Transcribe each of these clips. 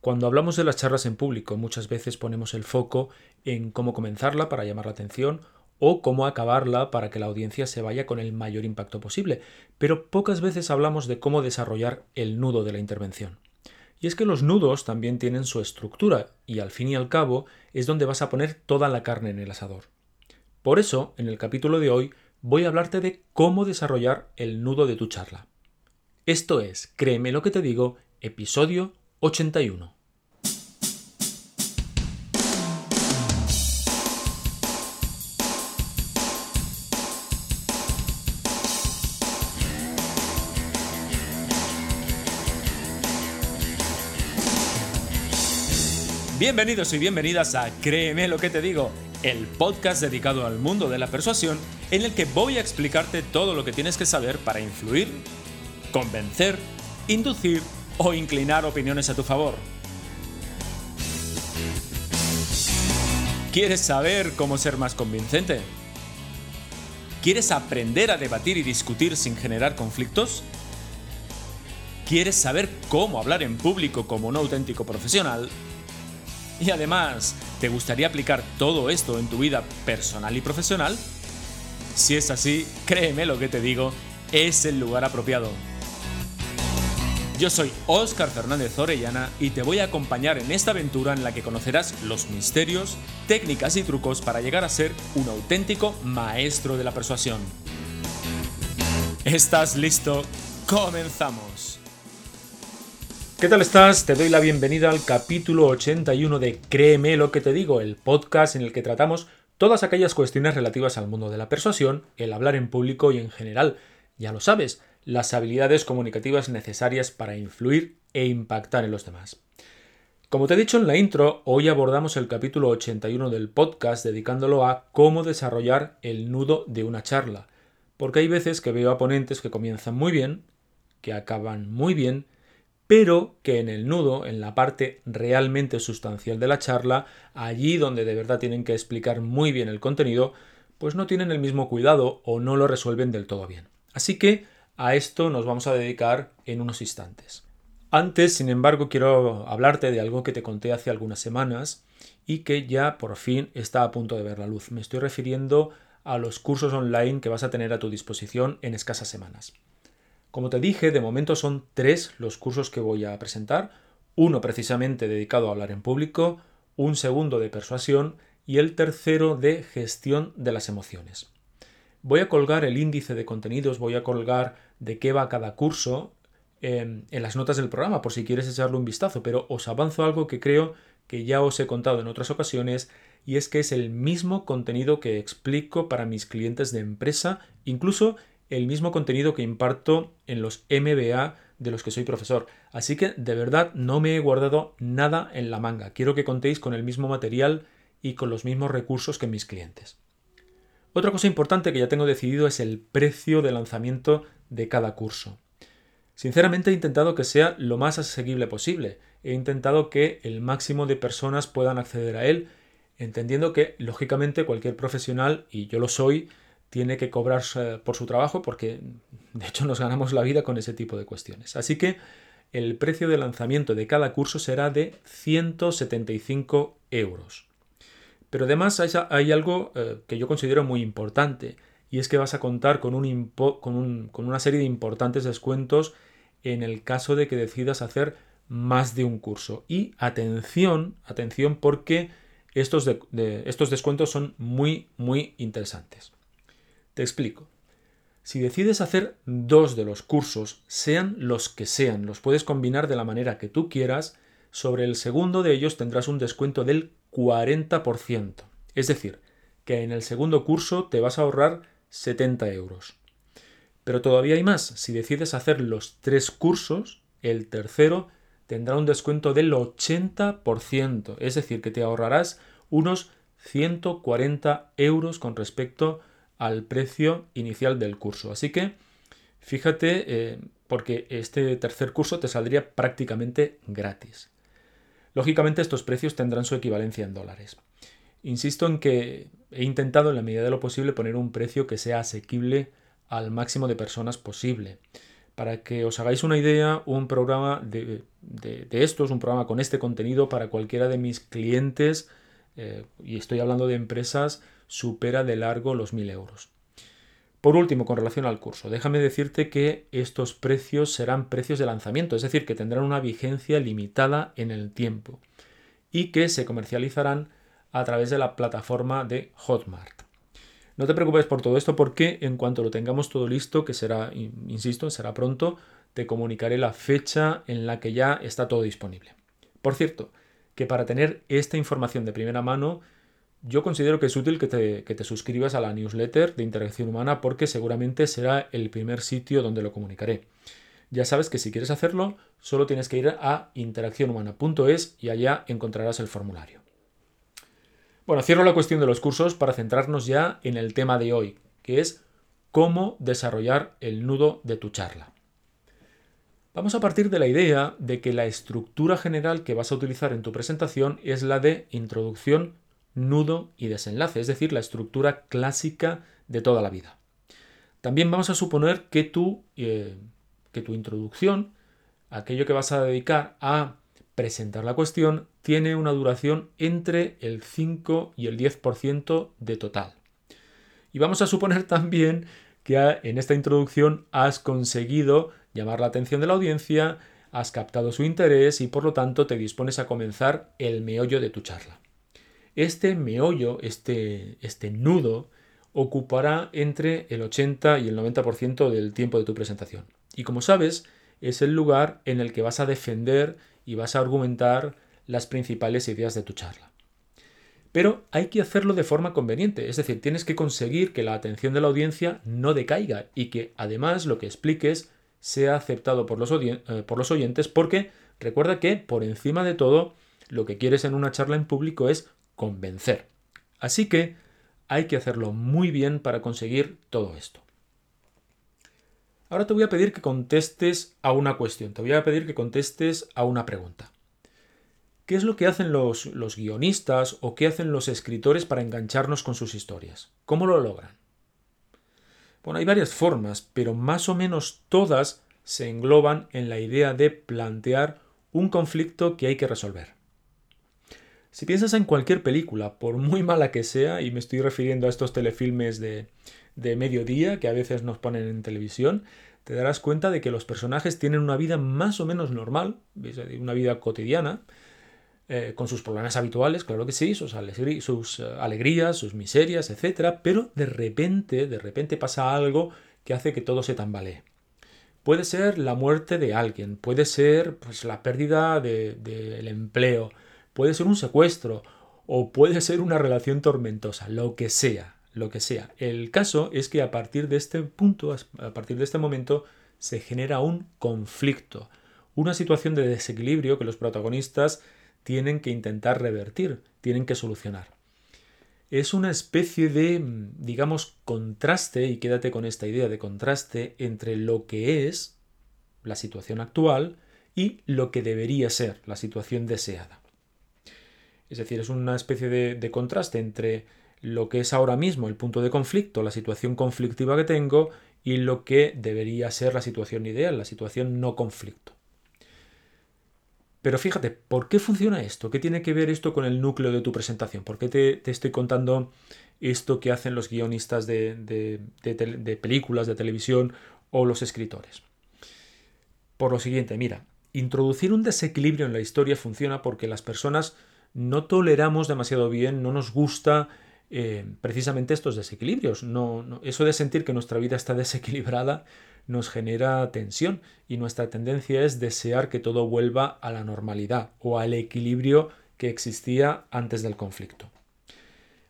Cuando hablamos de las charlas en público, muchas veces ponemos el foco en cómo comenzarla para llamar la atención o cómo acabarla para que la audiencia se vaya con el mayor impacto posible, pero pocas veces hablamos de cómo desarrollar el nudo de la intervención. Y es que los nudos también tienen su estructura y al fin y al cabo es donde vas a poner toda la carne en el asador. Por eso, en el capítulo de hoy voy a hablarte de cómo desarrollar el nudo de tu charla. Esto es, créeme lo que te digo, episodio 81. Bienvenidos y bienvenidas a Créeme lo que te digo, el podcast dedicado al mundo de la persuasión en el que voy a explicarte todo lo que tienes que saber para influir, convencer, inducir o inclinar opiniones a tu favor. ¿Quieres saber cómo ser más convincente? ¿Quieres aprender a debatir y discutir sin generar conflictos? ¿Quieres saber cómo hablar en público como un auténtico profesional? Y además, ¿te gustaría aplicar todo esto en tu vida personal y profesional? Si es así, créeme lo que te digo, es el lugar apropiado. Yo soy Óscar Fernández Orellana y te voy a acompañar en esta aventura en la que conocerás los misterios, técnicas y trucos para llegar a ser un auténtico maestro de la persuasión. ¿Estás listo? ¡Comenzamos! ¿Qué tal estás? Te doy la bienvenida al capítulo 81 de Créeme lo que te digo, el podcast en el que tratamos todas aquellas cuestiones relativas al mundo de la persuasión, el hablar en público y en general. Ya lo sabes, las habilidades comunicativas necesarias para influir e impactar en los demás. Como te he dicho en la intro, hoy abordamos el capítulo 81 del podcast dedicándolo a cómo desarrollar el nudo de una charla, porque hay veces que veo a ponentes que comienzan muy bien, que acaban muy bien, pero que en el nudo, en la parte realmente sustancial de la charla, allí donde de verdad tienen que explicar muy bien el contenido, pues no tienen el mismo cuidado o no lo resuelven del todo bien. Así que a esto nos vamos a dedicar en unos instantes. Antes, sin embargo, quiero hablarte de algo que te conté hace algunas semanas y que ya por fin está a punto de ver la luz. Me estoy refiriendo a los cursos online que vas a tener a tu disposición en escasas semanas. Como te dije, de momento son tres los cursos que voy a presentar. Uno precisamente dedicado a hablar en público, un segundo de persuasión y el tercero de gestión de las emociones. Voy a colgar el índice de contenidos, voy a colgar de qué va cada curso en, en las notas del programa por si quieres echarle un vistazo, pero os avanzo algo que creo que ya os he contado en otras ocasiones y es que es el mismo contenido que explico para mis clientes de empresa, incluso el mismo contenido que imparto en los MBA de los que soy profesor. Así que de verdad no me he guardado nada en la manga. Quiero que contéis con el mismo material y con los mismos recursos que mis clientes. Otra cosa importante que ya tengo decidido es el precio de lanzamiento de cada curso. Sinceramente he intentado que sea lo más asequible posible. He intentado que el máximo de personas puedan acceder a él, entendiendo que, lógicamente, cualquier profesional, y yo lo soy, tiene que cobrar por su trabajo porque de hecho nos ganamos la vida con ese tipo de cuestiones. Así que el precio de lanzamiento de cada curso será de 175 euros. Pero además hay, algo eh, que yo considero muy importante y es que vas a contar con, un con, con, una serie de importantes descuentos en el caso de que decidas hacer más de un curso. Y atención, atención porque estos, estos descuentos son muy, muy interesantes. Te explico. Si decides hacer dos de los cursos, sean los que sean, los puedes combinar de la manera que tú quieras, sobre el segundo de ellos tendrás un descuento del 40%. Es decir, que en el segundo curso te vas a ahorrar 70 euros. Pero todavía hay más. Si decides hacer los tres cursos, el tercero tendrá un descuento del 80%, es decir, que te ahorrarás unos 140 euros con respecto al precio inicial del curso. Así que fíjate, eh, porque este tercer curso te saldría prácticamente gratis. Lógicamente estos precios tendrán su equivalencia en dólares. Insisto en que he intentado en la medida de lo posible poner un precio que sea asequible al máximo de personas posible. Para que os hagáis una idea, un programa de, estos, un programa con este contenido para cualquiera de mis clientes, eh, y estoy hablando de empresas, supera de largo los 1000 euros. Por último, con relación al curso, déjame decirte que estos precios serán precios de lanzamiento, es decir, que tendrán una vigencia limitada en el tiempo y que se comercializarán a través de la plataforma de Hotmart. No te preocupes por todo esto porque en cuanto lo tengamos todo listo, que será, insisto, será pronto, te comunicaré la fecha en la que ya está todo disponible. Por cierto, que para tener esta información de primera mano, yo considero que es útil que te, que te, suscribas a la newsletter de Interacción Humana porque seguramente será el primer sitio donde lo comunicaré. Ya sabes que si quieres hacerlo, solo tienes que ir a interaccionhumana.es y allá encontrarás el formulario. Bueno, cierro la cuestión de los cursos para centrarnos ya en el tema de hoy, que es cómo desarrollar el nudo de tu charla. Vamos a partir de la idea de que la estructura general que vas a utilizar en tu presentación es la de introducción, nudo y desenlace, es decir, la estructura clásica de toda la vida. También vamos a suponer que tu, eh, que tu introducción, aquello que vas a dedicar a presentar la cuestión tiene una duración entre el 5 y el 10% de total. Y vamos a suponer también que en esta introducción has conseguido llamar la atención de la audiencia, has captado su interés y por lo tanto te dispones a comenzar el meollo de tu charla. Este meollo, este, este nudo, ocupará entre el 80 y el 90% del tiempo de tu presentación. Y como sabes, es el lugar en el que vas a defender y vas a argumentar las principales ideas de tu charla. Pero hay que hacerlo de forma conveniente, es decir, tienes que conseguir que la atención de la audiencia no decaiga y que además lo que expliques sea aceptado por los, eh, por los oyentes porque recuerda que por encima de todo lo que quieres en una charla en público es convencer. Así que hay que hacerlo muy bien para conseguir todo esto. Ahora te voy a pedir que contestes a una cuestión, te voy a pedir que contestes a una pregunta. ¿Qué es lo que hacen los, guionistas o qué hacen los escritores para engancharnos con sus historias? ¿Cómo lo logran? Bueno, hay varias formas, pero más o menos todas se engloban en la idea de plantear un conflicto que hay que resolver. Si piensas en cualquier película, por muy mala que sea, y me estoy refiriendo a estos telefilmes de, de mediodía que a veces nos ponen en televisión, te darás cuenta de que los personajes tienen una vida más o menos normal, una vida cotidiana, eh, con sus problemas habituales, claro que sí, sus, sus eh, alegrías, sus miserias, etc. Pero de repente, de repente pasa algo que hace que todo se tambalee. Puede ser la muerte de alguien, puede ser pues, la pérdida del de, empleo, puede ser un secuestro o puede ser una relación tormentosa, lo que sea lo que sea. El caso es que a partir de este punto, a partir de este momento, se genera un conflicto, una situación de desequilibrio que los protagonistas tienen que intentar revertir, tienen que solucionar. Es una especie de, digamos, contraste, y quédate con esta idea de contraste entre lo que es la situación actual y lo que debería ser la situación deseada. Es decir, es una especie de, de contraste entre lo que es ahora mismo el punto de conflicto, la situación conflictiva que tengo y lo que debería ser la situación ideal, la situación no conflicto. Pero fíjate, ¿por qué funciona esto? ¿Qué tiene que ver esto con el núcleo de tu presentación? ¿Por qué te, estoy contando esto que hacen los guionistas de, de películas, de televisión o los escritores? Por lo siguiente, mira, introducir un desequilibrio en la historia funciona porque las personas no toleramos demasiado bien, no nos gusta eh, precisamente estos desequilibrios. No, eso de sentir que nuestra vida está desequilibrada nos genera tensión y nuestra tendencia es desear que todo vuelva a la normalidad o al equilibrio que existía antes del conflicto.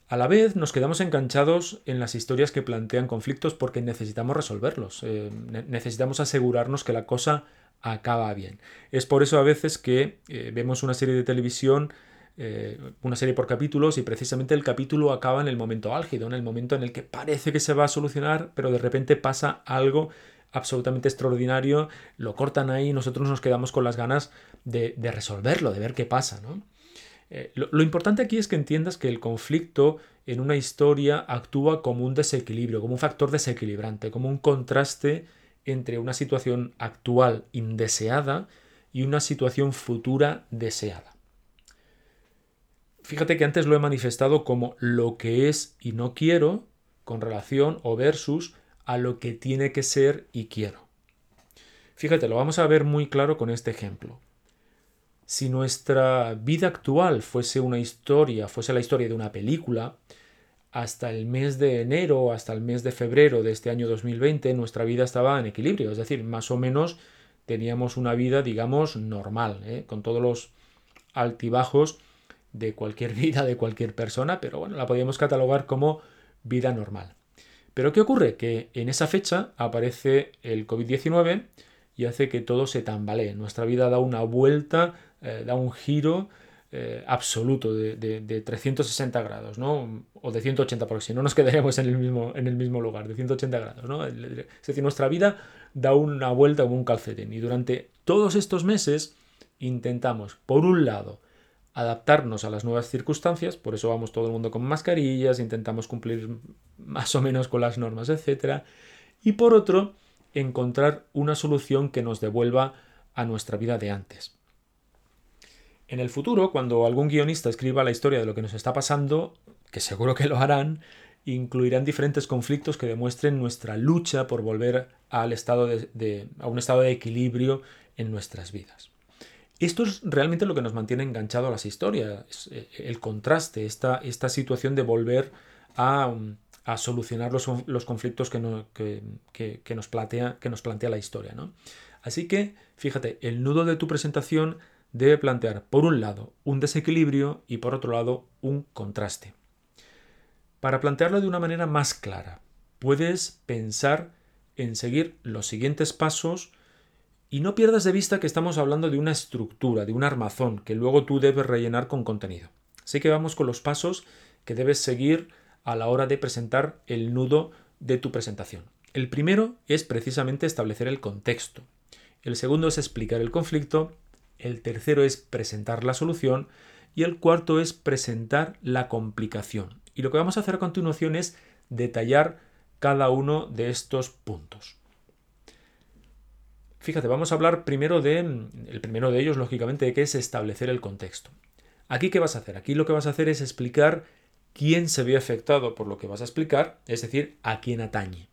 A la vez nos quedamos enganchados en las historias que plantean conflictos porque necesitamos resolverlos, eh, necesitamos asegurarnos que la cosa acaba bien. Es por eso a veces que eh, vemos una serie de televisión, eh, una serie por capítulos, y precisamente el capítulo acaba en el momento álgido, en el momento en el que parece que se va a solucionar, pero de repente pasa algo absolutamente extraordinario, lo cortan ahí y nosotros nos quedamos con las ganas de, resolverlo, de ver qué pasa. Eh, lo, importante aquí es que entiendas que el conflicto en una historia actúa como un desequilibrio, como un factor desequilibrante, como un contraste entre una situación actual indeseada y una situación futura deseada. Fíjate que antes lo he manifestado como lo que es y no quiero con relación o versus a lo que tiene que ser y quiero. Fíjate, lo vamos a ver muy claro con este ejemplo. Si nuestra vida actual fuese una historia, fuese la historia de una película, hasta el mes de enero, hasta el mes de febrero de este año 2020, nuestra vida estaba en equilibrio, es decir, más o menos teníamos una vida, digamos, normal, ¿eh? con todos los altibajos de cualquier vida, de cualquier persona, pero bueno, la podíamos catalogar como vida normal. Pero ¿qué ocurre? Que en esa fecha aparece el COVID-19 y hace que todo se tambalee. Nuestra vida da una vuelta, eh, da un giro eh, absoluto de, 360 grados, ¿no? O de 180, porque si no nos quedaríamos en el mismo, en el mismo lugar, de 180 grados, ¿no? Es decir, nuestra vida da una vuelta como un calcetín. Y durante todos estos meses intentamos, por un lado, adaptarnos a las nuevas circunstancias, por eso vamos todo el mundo con mascarillas, intentamos cumplir más o menos con las normas, etc. Y por otro, encontrar una solución que nos devuelva a nuestra vida de antes. En el futuro, cuando algún guionista escriba la historia de lo que nos está pasando, que seguro que lo harán, incluirán diferentes conflictos que demuestren nuestra lucha por volver al estado de, a un estado de equilibrio en nuestras vidas. Esto es realmente lo que nos mantiene enganchado a las historias, eh, el contraste, esta, esta situación de volver a, solucionar los, conflictos que, nos plantea, que nos plantea la historia. ¿no? Así que, fíjate, el nudo de tu presentación debe plantear, por un lado, un desequilibrio y por otro lado, un contraste. Para plantearlo de una manera más clara, puedes pensar en seguir los siguientes pasos y no pierdas de vista que estamos hablando de una estructura, de un armazón que luego tú debes rellenar con contenido. Así que vamos con los pasos que debes seguir a la hora de presentar el nudo de tu presentación. El primero es precisamente establecer el contexto. El segundo es explicar el conflicto el tercero es presentar la solución y el cuarto es presentar la complicación. Y lo que vamos a hacer a continuación es detallar cada uno de estos puntos. Fíjate, vamos a hablar primero de, el primero de ellos, lógicamente, de es establecer el contexto. Aquí, ¿qué vas a hacer? Aquí lo que vas a hacer es explicar quién se ve afectado por lo que vas a explicar, es decir, a quién atañe.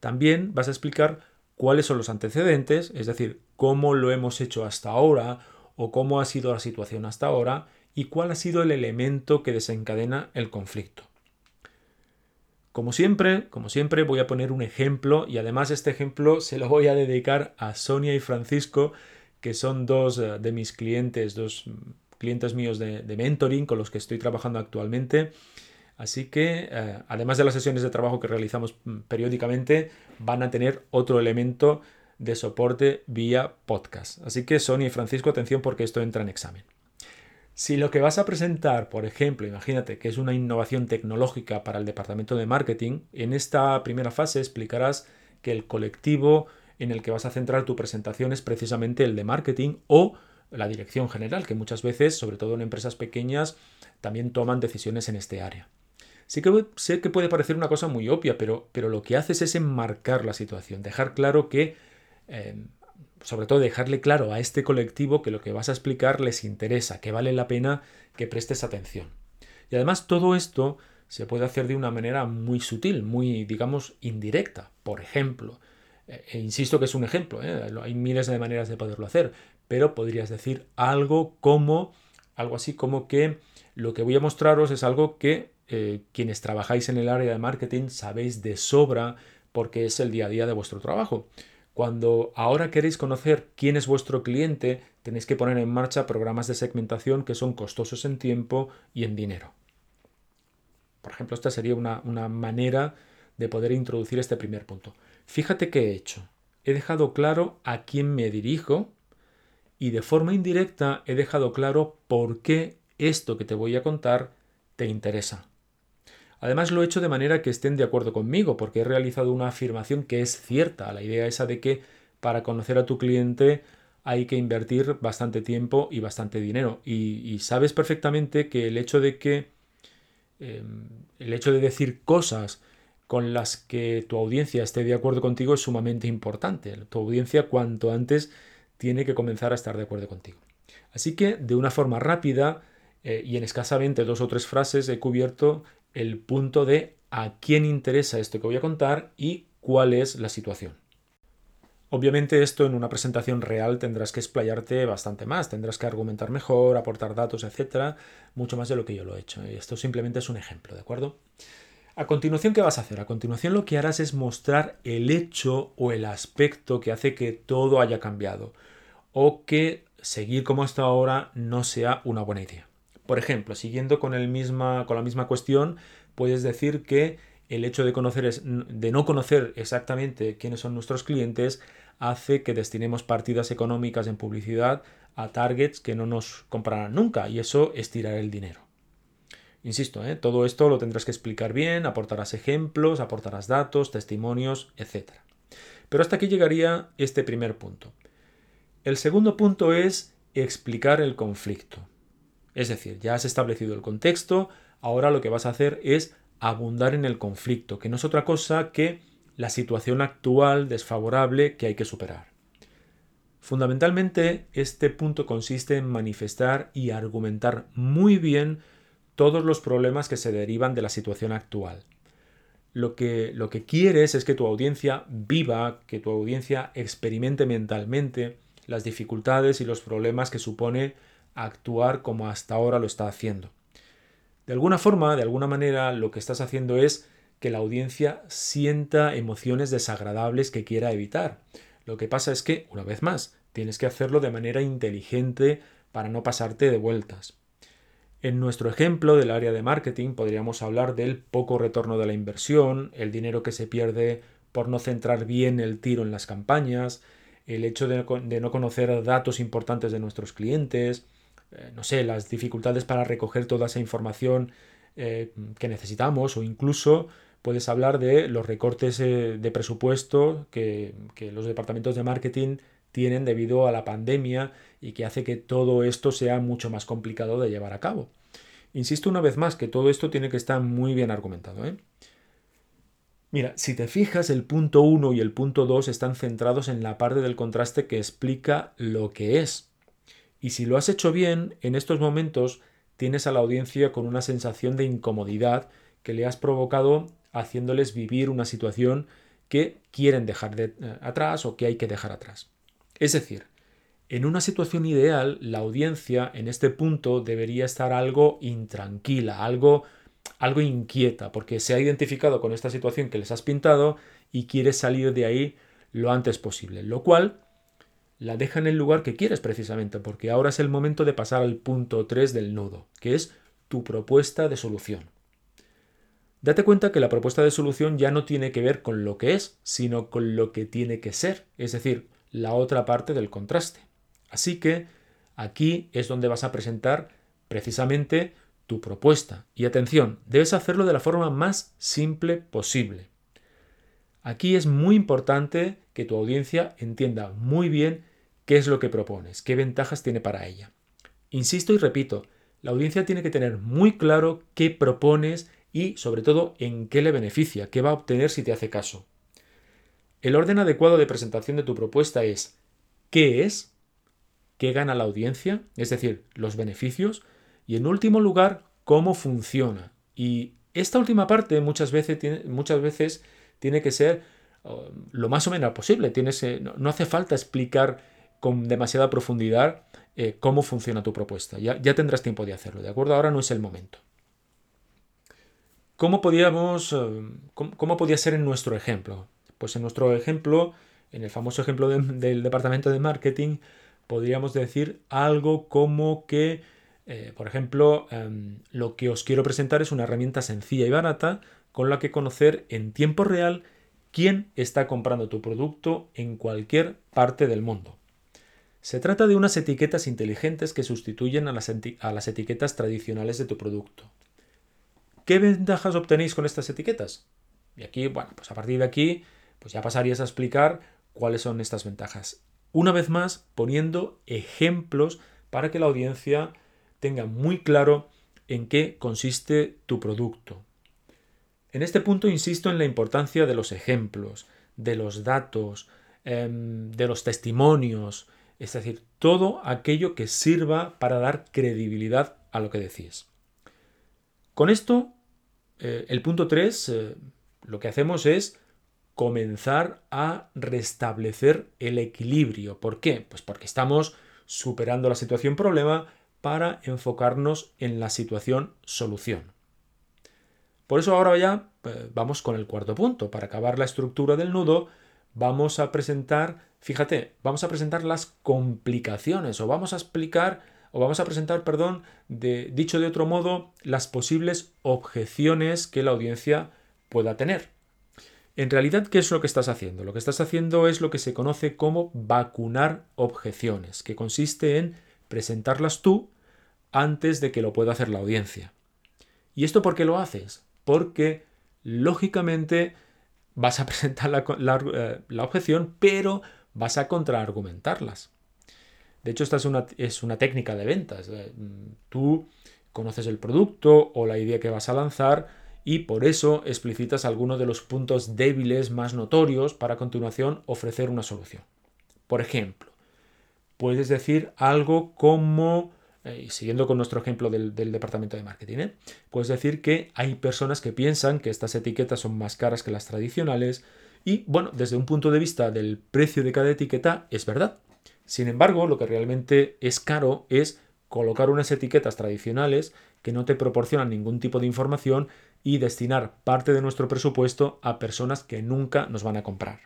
También vas a explicar cuáles son los antecedentes, es decir, cómo lo hemos hecho hasta ahora o cómo ha sido la situación hasta ahora y cuál ha sido el elemento que desencadena el conflicto. Como siempre, como siempre voy a poner un ejemplo y además este ejemplo se lo voy a dedicar a Sonia y Francisco, que son dos eh, de mis clientes, dos clientes míos de, de mentoring con los que estoy trabajando actualmente Así que, eh, además de las sesiones de trabajo que realizamos mm, periódicamente, van a tener otro elemento de soporte vía podcast. Así que, Sonia y Francisco, atención porque esto entra en examen. Si lo que vas a presentar, por ejemplo, imagínate que es una innovación tecnológica para el departamento de marketing, en esta primera fase explicarás que el colectivo en el que vas a centrar tu presentación es precisamente el de marketing o la dirección general, que muchas veces, sobre todo en empresas pequeñas, también toman decisiones en este área. Sí que sé que puede parecer una cosa muy obvia, pero, pero lo que haces es enmarcar la situación, dejar claro que, em, sobre todo dejarle claro a este colectivo que lo que vas a explicar les interesa, que vale la pena que prestes atención. Y además todo esto se puede hacer de una manera muy sutil, muy, digamos, indirecta. Por ejemplo, eh, e insisto que es un ejemplo, ¿eh? hay miles de maneras de poderlo hacer, pero podrías decir algo como, algo así como que lo que voy a mostraros es algo que eh, quienes trabajáis en el área de marketing sabéis de sobra porque es el día a día de vuestro trabajo. Cuando ahora queréis conocer quién es vuestro cliente, tenéis que poner en marcha programas de segmentación que son costosos en tiempo y en dinero. Por ejemplo, esta sería una, una manera de poder introducir este primer punto. Fíjate qué he hecho. he dejado claro a quién me dirijo y de forma indirecta he dejado claro por qué esto que te voy a contar te interesa. Además lo he hecho de manera que estén de acuerdo conmigo, porque he realizado una afirmación que es cierta, la idea esa de que para conocer a tu cliente hay que invertir bastante tiempo y bastante dinero. Y, sabes perfectamente que el hecho de que em, el hecho de decir cosas con las que tu audiencia esté de acuerdo contigo es sumamente importante. Tu audiencia cuanto antes tiene que comenzar a estar de acuerdo contigo. Así que de una forma rápida eh, y en escasamente dos o tres frases he cubierto el punto de a quién interesa esto que voy a contar y cuál es la situación. Obviamente esto en una presentación real tendrás que explayarte bastante más, tendrás que argumentar mejor, aportar datos, etcétera, mucho más de lo que yo lo he hecho. Esto simplemente es un ejemplo, ¿de acuerdo? A continuación, ¿qué vas a hacer? A continuación lo que harás es mostrar el hecho o el aspecto que hace que todo haya cambiado o que seguir como hasta ahora no sea una buena idea. Por ejemplo, siguiendo con, el misma, con la misma cuestión, puedes decir que el hecho de, conocer de no conocer exactamente quiénes son nuestros clientes hace que destinemos partidas económicas en publicidad a targets que no nos comprarán nunca y eso es tirar el dinero. Insisto, ¿eh? todo esto lo tendrás que explicar bien, aportarás ejemplos, aportarás datos, testimonios, etc. Pero hasta aquí llegaría este primer punto. El segundo punto es explicar el conflicto. Es decir, ya has establecido el contexto, ahora lo que vas a hacer es abundar en el conflicto, que no es otra cosa que la situación actual desfavorable que hay que superar. Fundamentalmente, este punto consiste en manifestar y argumentar muy bien todos los problemas que se derivan de la situación actual. Lo que, lo que quieres es que tu audiencia viva, que tu audiencia experimente mentalmente las dificultades y los problemas que supone actuar como hasta ahora lo está haciendo. De alguna forma, de alguna manera, lo que estás haciendo es que la audiencia sienta emociones desagradables que quiera evitar. Lo que pasa es que, una vez más, tienes que hacerlo de manera inteligente para no pasarte de vueltas. En nuestro ejemplo del área de marketing podríamos hablar del poco retorno de la inversión, el dinero que se pierde por no centrar bien el tiro en las campañas, el hecho de, no conocer datos importantes de nuestros clientes, eh, no sé, las dificultades para recoger toda esa información eh, que necesitamos o incluso puedes hablar de los recortes eh, de presupuesto que, los departamentos de marketing tienen debido a la pandemia y que hace que todo esto sea mucho más complicado de llevar a cabo. Insisto una vez más que todo esto tiene que estar muy bien argumentado. Mira, si te fijas, el punto 1 y el punto 2 están centrados en la parte del contraste que explica lo que es. Y si lo has hecho bien, en estos momentos tienes a la audiencia con una sensación de incomodidad que le has provocado haciéndoles vivir una situación que quieren dejar de, eh, atrás o que hay que dejar atrás. Es decir, en una situación ideal, la audiencia en este punto debería estar algo intranquila, algo, algo inquieta, porque se ha identificado con esta situación que les has pintado y quiere salir de ahí lo antes posible, lo cual la deja en el lugar que quieres precisamente, porque ahora es el momento de pasar al punto 3 del nudo, que es tu propuesta de solución. Date cuenta que la propuesta de solución ya no tiene que ver con lo que es, sino con lo que tiene que ser, es decir, la otra parte del contraste. Así que aquí es donde vas a presentar precisamente tu propuesta. Y atención, debes hacerlo de la forma más simple posible. Aquí es muy importante que tu audiencia entienda muy bien qué es lo que propones, qué ventajas tiene para ella. Insisto y repito, la audiencia tiene que tener muy claro qué propones y sobre todo en qué le beneficia, qué va a obtener si te hace caso. El orden adecuado de presentación de tu propuesta es qué es, qué gana la audiencia, es decir, los beneficios, y en último lugar, cómo funciona. Y esta última parte muchas veces tiene, muchas veces tiene que ser uh, lo más o menos posible. No hace falta explicar con demasiada profundidad eh, cómo funciona tu propuesta. Ya, ya, tendrás tiempo de hacerlo, ¿de acuerdo? Ahora no es el momento. ¿Cómo, podíamos, eh, cómo, podía ser en nuestro ejemplo? Pues en nuestro ejemplo, en el famoso ejemplo del departamento de marketing, podríamos decir algo como que, eh, por ejemplo, em, lo que os quiero presentar es una herramienta sencilla y barata con la que conocer en tiempo real quién está comprando tu producto en cualquier parte del mundo. Se trata de unas etiquetas inteligentes que sustituyen a las, a las, etiquetas tradicionales de tu producto. ¿Qué ventajas obtenéis con estas etiquetas? Y aquí, bueno, pues a partir de aquí, pues ya pasarías a explicar cuáles son estas ventajas. Una vez más, poniendo ejemplos para que la audiencia tenga muy claro en qué consiste tu producto. En este punto insisto en la importancia de los ejemplos, de los datos, em, de los testimonios, es decir, todo aquello que sirva para dar credibilidad a lo que decís. Con esto, eh, el punto 3, eh, lo que hacemos es comenzar a restablecer el equilibrio. ¿Por qué? Pues porque estamos superando la situación problema para enfocarnos en la situación solución. Por eso ahora ya eh, vamos con el cuarto punto. Para acabar la estructura del nudo, vamos a presentar, fíjate, vamos a presentar las complicaciones o vamos a explicar o vamos a presentar, perdón, de, dicho de otro modo, las posibles objeciones que la audiencia pueda tener. En realidad, ¿qué es lo que estás haciendo? Lo que estás haciendo es lo que se conoce como vacunar objeciones, que consiste en presentarlas tú antes de que lo pueda hacer la audiencia. ¿Y esto por qué lo haces? Porque, lógicamente, vas a presentar la, eh, objeción, pero vas a contraargumentarlas. De hecho, esta es una, es una técnica de ventas. Eh, tú conoces el producto o la idea que vas a lanzar y por eso explicitas algunos de los puntos débiles más notorios para a continuación ofrecer una solución. Por ejemplo, puedes decir algo como, eh, siguiendo con nuestro ejemplo del, departamento de marketing, ¿eh? puedes decir que hay personas que piensan que estas etiquetas son más caras que las tradicionales y, bueno, desde un punto de vista del precio de cada etiqueta es verdad. Sin embargo, lo que realmente es caro es colocar unas etiquetas tradicionales que no te proporcionan ningún tipo de información y destinar parte de nuestro presupuesto a personas que nunca nos van a comprar.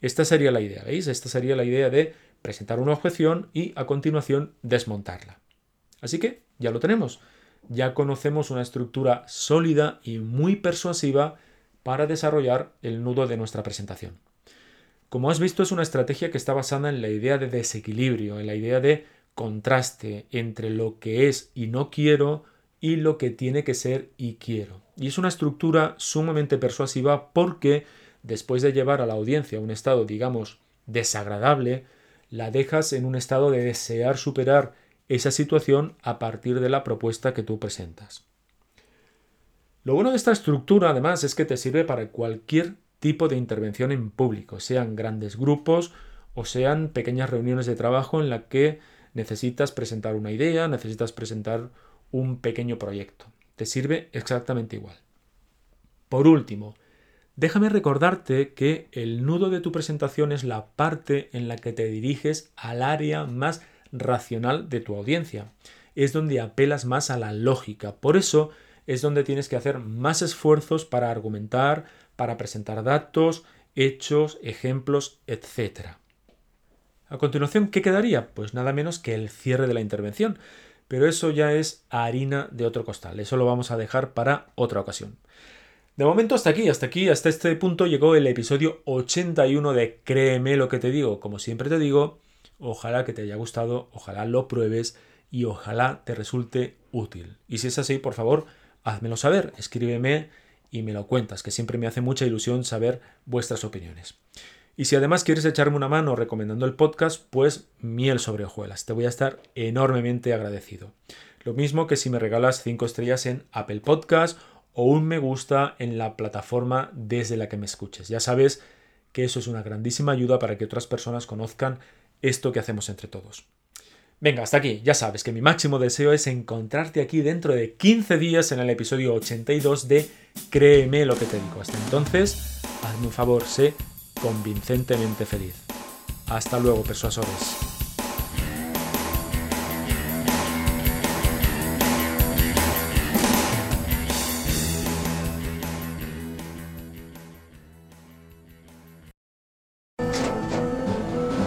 Esta sería la idea, ¿veis? Esta sería la idea de presentar una objeción y a continuación desmontarla. Así que ya lo tenemos. Ya conocemos una estructura sólida y muy persuasiva para desarrollar el nudo de nuestra presentación. Como has visto, es una estrategia que está basada en la idea de desequilibrio, en la idea de contraste entre lo que es y no quiero y lo que tiene que ser y quiero. Y es una estructura sumamente persuasiva porque después de llevar a la audiencia a un estado, digamos, desagradable, la dejas en un estado de desear superar esa situación a partir de la propuesta que tú presentas. Lo bueno de esta estructura, además, es que te sirve para cualquier tipo de intervención en público, sean grandes grupos o sean pequeñas reuniones de trabajo en la que necesitas presentar una idea, necesitas presentar un pequeño proyecto. Te sirve exactamente igual. Por último, Déjame recordarte que el nudo de tu presentación es la parte en la que te diriges al área más racional de tu audiencia. Es donde apelas más a la lógica. Por eso es donde tienes que hacer más esfuerzos para argumentar, para presentar datos, hechos, ejemplos, etc. A continuación, ¿qué quedaría? Pues nada menos que el cierre de la intervención. Pero eso ya es harina de otro costal. Eso lo vamos a dejar para otra ocasión. De momento hasta aquí, hasta aquí, hasta este punto llegó el episodio 81 de Créeme lo que te digo. Como siempre te digo, ojalá que te haya gustado, ojalá lo pruebes y ojalá te resulte útil. Y si es así, por favor, házmelo saber, escríbeme y me lo cuentas, que siempre me hace mucha ilusión saber vuestras opiniones. Y si además quieres echarme una mano recomendando el podcast, pues miel sobre hojuelas. Te voy a estar enormemente agradecido. Lo mismo que si me regalas 5 estrellas en Apple Podcast o un me gusta en la plataforma desde la que me escuches. Ya sabes que eso es una grandísima ayuda para que otras personas conozcan esto que hacemos entre todos. Venga, hasta aquí. Ya sabes que mi máximo deseo es encontrarte aquí dentro de 15 días en el episodio 82 de Créeme lo que te digo. Hasta entonces, hazme un favor, sé convincentemente feliz. Hasta luego, persuasores.